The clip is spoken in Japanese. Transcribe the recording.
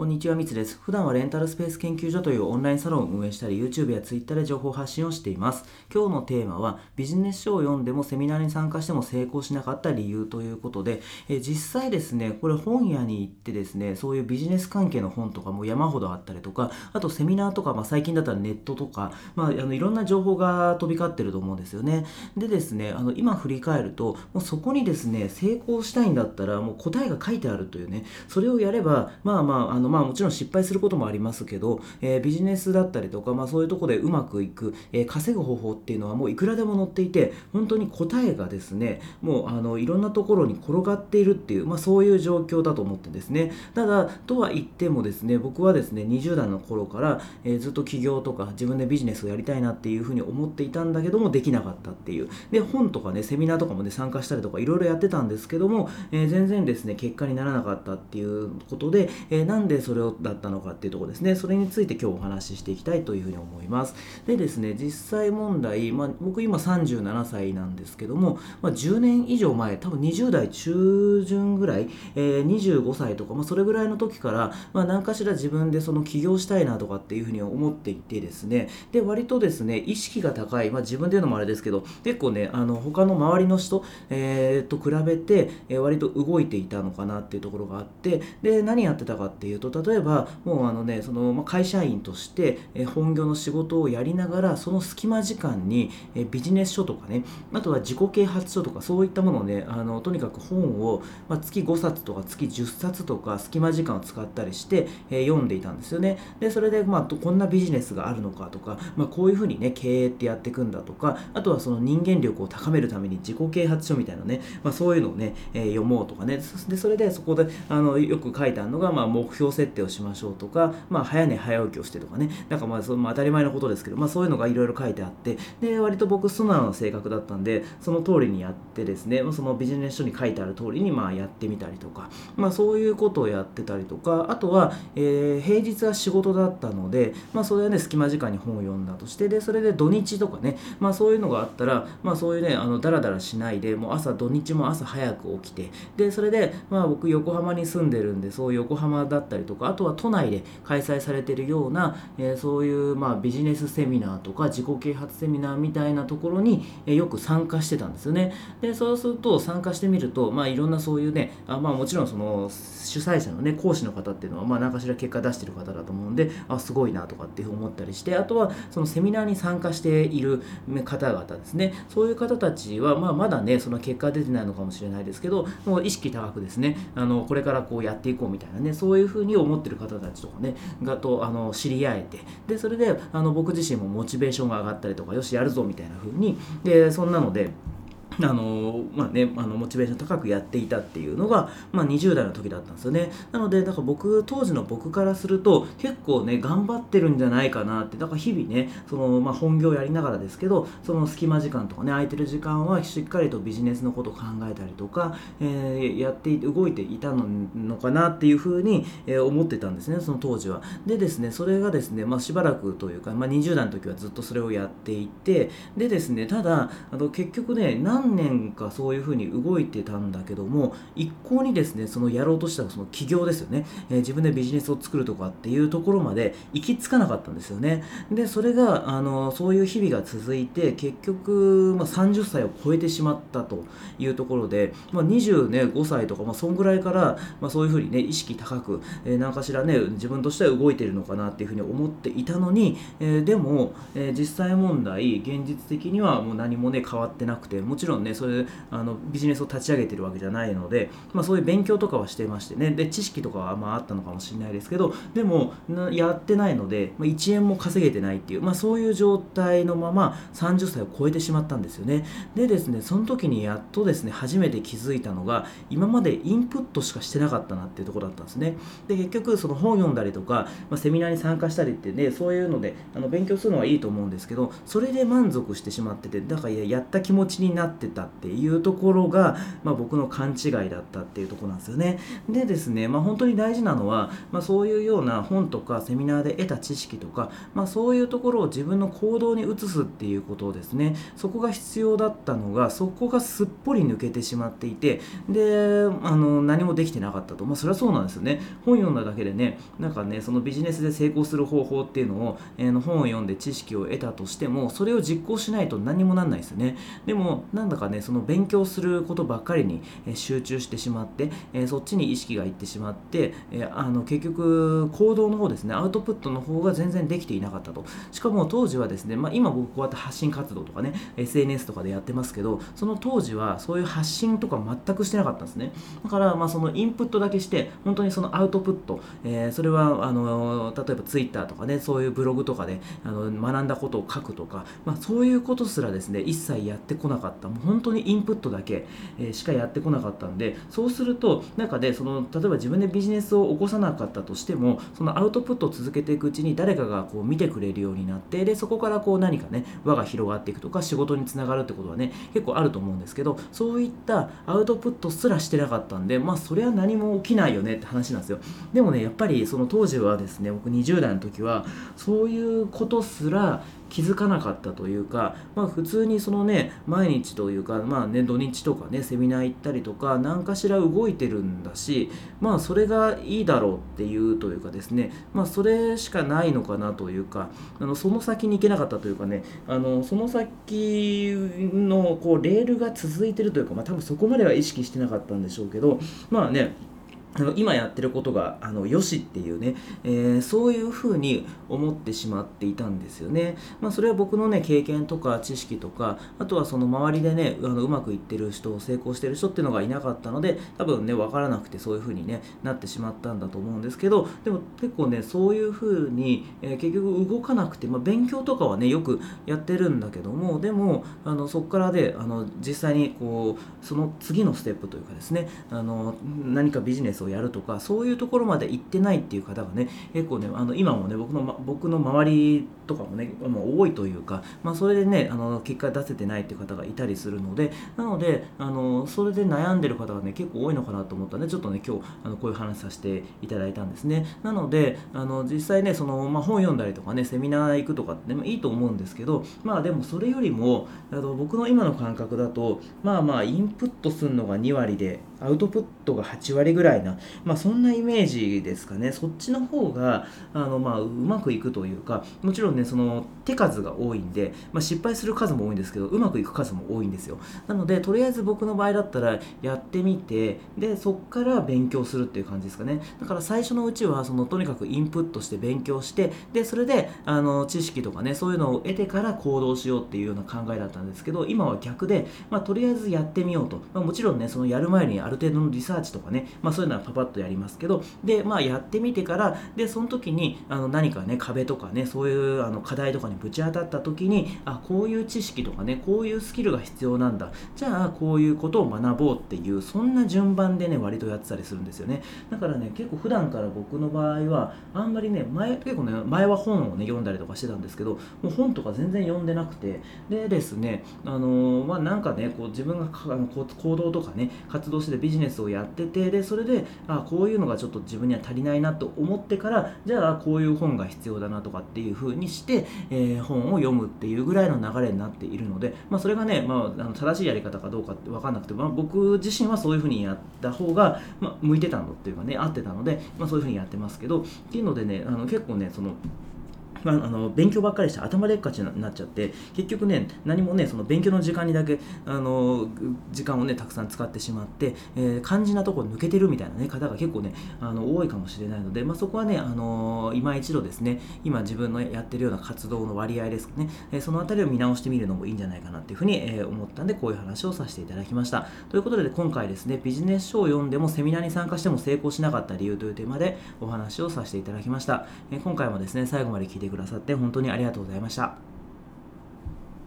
こんにちは、みつです。普段はレンタルスペース研究所というオンラインサロンを運営したり、YouTube や Twitter で情報発信をしています。今日のテーマは、ビジネス書を読んでもセミナーに参加しても成功しなかった理由ということで、え実際ですね、これ本屋に行ってですね、そういうビジネス関係の本とかも山ほどあったりとか、あとセミナーとか、まあ、最近だったらネットとか、まあ、あのいろんな情報が飛び交ってると思うんですよね。でですね、あの今振り返ると、もうそこにですね、成功したいんだったら、もう答えが書いてあるというね、それをやれば、まあまあ、あのまあもちろん失敗することもありますけど、えー、ビジネスだったりとか、まあ、そういうとこでうまくいく、えー、稼ぐ方法っていうのはもういくらでも載っていて本当に答えがですねもうあのいろんなところに転がっているっていう、まあ、そういう状況だと思ってですね。ただとは言ってもですね僕はですね20代の頃から、えー、ずっと起業とか自分でビジネスをやりたいなっていうふうに思っていたんだけどもできなかったっていう。で本とかねセミナーとかもね参加したりとかいろいろやってたんですけども、え全然ですね結果にならなかったっていうことで、えなんでそれをだったのかっていうとこですね。それについて今日お話ししていきたいというふうに思います。でですね実際問題、まあ、僕今37歳なんですけども、まあ、10年以上前多分20代中旬ぐらい、えー、25歳とか、まあ、それぐらいの時から、まあ、何かしら自分でその起業したいなとかっていうふうに思っていてですね。で割とですね意識が高い、まあ、自分で言うのもあれですけど結構ねあの他の周りの人、えー、と比べて、えー、割と動いていたのかなっていうところがあってで何やってたかっていうと例えばもうあのねその、会社員として、本業の仕事をやりながらその隙間時間に、ビジネス書とかねあとは自己啓発書とかそういったものをねあのとにかく本を、ま、月5冊とか月10冊とか隙間時間を使ったりして、え読んでいたんですよね。でそれで、まあ、こんなビジネスがあるのかとか、まあ、こういうふうにね経営ってやっていくんだとかあとはその人間力を高めるために自己啓発書みたいなね、まあ、そういうのをね、え読もうとかね。でそれでそこであのよく書いてあるのが、まあ、目標設定をしましょうとか、まあ、早寝早起きをしてとかね。なんかまあその当たり前のことですけど、まあ、そういうのがいろいろ書いてあって。で割と僕素直な性格だったんでその通りにやってですねそのビジネス書に書いてある通りにまあやってみたりとか、まあ、そういうことをやってたりとか。あとは、えー、平日は仕事だったので、まあ、それはね隙間時間に本を読んだとしてでそれで土日とかね、まあ、そういうのがあったら、まあ、そういうねあのダラダラしないでもう朝土日も朝早く起きて。でそれで、まあ、僕横浜に住んでるんでそう横浜だったりとかあとは都内で開催されてるような、えー、そういうまあビジネスセミナーとか自己啓発セミナーみたいなところに、えー、よく参加してたんですよね。でそうすると参加してみると、まあ、いろんなそういうねあ、まあ、もちろんその主催者のね講師の方っていうのは、まあ、何かしら結果出してる方だと思うんであすごいなとかって思ったりしてあとはそのセミナーに参加している方々ですねそういう方たちは、まあ、まだねその結果出てないのかもしれないですけどもう意識高くですねあのこれからこうやっていこうみたいなねそういうふうに思ってる方たちとかねがとあの知り合えてでそれであの僕自身もモチベーションが上がったりとかよしやるぞみたいな風に。でそんなのであのまあね、あのモチベーション高くやっていたっていうのが、まあ、20代の時だったんですよね。なのでだから僕当時の僕からすると結構ね頑張ってるんじゃないかなってだから日々ねその、まあ、本業やりながらですけどその隙間時間とかね空いてる時間はしっかりとビジネスのことを考えたりとか、えー、やって動いていたのかなっていうふうに、えー、思ってたんですねその当時は。でですねそれがですね、まあ、しばらくというか、まあ、20代の時はずっとそれをやっていてでですねただあの結局ね何何年かそういうふうに動いてたんだけども一向にですねそのやろうとしたその起業ですよね、えー、自分でビジネスを作るとかっていうところまで行き着かなかったんですよね。でそれがあのそういう日々が続いて結局、まあ、30歳を超えてしまったというところで、まあ、25歳とか、まあ、そんぐらいから、まあ、そういうふうにね意識高く、えー、何かしらね自分としては動いてるのかなっていうふうに思っていたのに、えー、でも、えー、実際問題現実的にはもう何もね変わってなくてもちろんろんねそれあのビジネスを立ち上げてるわけじゃないので、まあ、そういう勉強とかはしてましてね。で知識とかはまああったのかもしれないですけどでもやってないので、まあ、1円も稼げてないっていう、まあ、そういう状態のまま30歳を超えてしまったんですよね。でですねその時にやっとですね初めて気づいたのが今までインプットしかしてなかったなっていうところだったんですね。で結局その本読んだりとか、まあ、セミナーに参加したりってねそういうのであの勉強するのはいいと思うんですけどそれで満足してしまっててだからやった気持ちになってってたっていうところが、まあ、僕の勘違いだったっていうとこなんですよね。でですね、まあ、本当に大事なのは、まあ、そういうような本とかセミナーで得た知識とか、まあ、そういうところを自分の行動に移すっていうことですね。そこが必要だったのがそこがすっぽり抜けてしまっていてであの何もできてなかったと、まあ、それはそうなんですよね。本読んだだけでねなんかねそのビジネスで成功する方法っていうのを、えー、の本を読んで知識を得たとしてもそれを実行しないと何もなんないですよね。でもなんだかねその勉強することばっかりに集中してしまって、え、そっちに意識がいってしまって、え、あの結局行動の方ですねアウトプットの方が全然できていなかったと。しかも当時はですね、まあ、今僕こうやって発信活動とかね SNS とかでやってますけどその当時はそういう発信とか全くしてなかったんですね。だからまあそのインプットだけして本当にそのアウトプット、えー、それはあの例えば Twitter とかねそういうブログとかであの学んだことを書くとか、まあ、そういうことすらですね一切やってこなかった。も本当にインプットだけ、え、しかやってこなかったんでそうすると中でその例えば自分でビジネスを起こさなかったとしてもそのアウトプットを続けていくうちに誰かがこう見てくれるようになってでそこからこう何かね輪が広がっていくとか仕事につながるってことはね結構あると思うんですけどそういったアウトプットすらしてなかったんでまあそれは何も起きないよねって話なんですよ。でもねやっぱりその当時はですね僕20代の時はそういうことすら気づかなかったというか、まあ、普通にそのね毎日というか、まあね、土日とかねセミナー行ったりとか何かしら動いてるんだしまあそれがいいだろうっていうというかですねまあそれしかないのかなというかあのその先に行けなかったというかねあのその先のこうレールが続いてるというか、まあ、多分そこまでは意識してなかったんでしょうけどまあねあの今やってることがあのよしっていうね、えー、そういうふうに思ってしまっていたんですよね。まあ、それは僕のね経験とか知識とかあとはその周りでねあのうまくいってる人成功してる人っていうのがいなかったので多分ね分からなくてそういうふうに、ね、なってしまったんだと思うんですけどでも結構ねそういうふうに、えー、結局動かなくて、まあ、勉強とかはねよくやってるんだけどもでもあのそこからであの実際にこうその次のステップというかですねあの何かビジネスをやるとかそういうところまで行ってないっていう方がね結構ねあの今もね僕の、ま、僕の周りとかもねもう多いというか、まあ、それでねあの結果出せてないっていう方がいたりするのでなのであのそれで悩んでる方がね結構多いのかなと思ったんでちょっとね今日あのこういう話させていただいたんですね。なのであの実際ねその、まあ、本読んだりとかねセミナー行くとかってもいいと思うんですけどまあでもそれよりもあの僕の今の感覚だとまあまあインプットするのが2割でアウトプットが8割ぐらいな、まあ、そんなイメージですかね。そっちの方があの、まあ、うまくいくというかもちろんねその手数が多いんで、まあ、失敗する数も多いんですけどうまくいく数も多いんですよ。なのでとりあえず僕の場合だったらやってみてでそっから勉強するっていう感じですかね。だから最初のうちはそのとにかくインプットして勉強してでそれであの知識とかねそういうのを得てから行動しようっていうような考えだったんですけど今は逆で、まあ、とりあえずやってみようと、まあ、もちろんねそのやる前にある程度のリサーチとかね、まあ、そういうのはパパッとやりますけどで、まあ、やってみてからでその時にあの何かね壁とかねそういうあの課題とかにぶち当たった時にあこういう知識とかねこういうスキルが必要なんだ。じゃあこういうことを学ぼうっていうそんな順番でね割とやってたりするんですよね。だからね結構普段から僕の場合はあんまりね前結構ね前は本をね読んだりとかしてたんですけどもう本とか全然読んでなくてでですねあのー、まあなんかねこう自分が行動とかね活動してビジネスをやっててでそれであこういうのがちょっと自分には足りないなと思ってからじゃあこういう本が必要だなとかっていう風にして、えー、本を読むっていうぐらいの流れになっているので、まあ、それがね、まあ、あの正しいやり方かどうかって分かんなくて、まあ、僕自身はそういう風にやった方が、まあ、向いてたのっていうかね合ってたので、まあ、そういう風にやってますけどっていうのでねあの結構ねそのまあ、あの勉強ばっかりして頭でっかちになっちゃって結局ね何もねその勉強の時間にだけあの時間をねたくさん使ってしまって、えー、肝心なところ抜けてるみたいな、ね、方が結構ねあの多いかもしれないので、まあ、そこはねあの今一度ですね今自分のやってるような活動の割合ですね、えー、その辺りを見直してみるのもいいんじゃないかなっていうふうに、えー、思ったんでこういう話をさせていただきました。ということで今回ですねビジネス書を読んでもセミナーに参加しても成功しなかった理由というテーマでお話をさせていただきました、え今回もですね最後まで聞いてくださって本当にありがとうございました。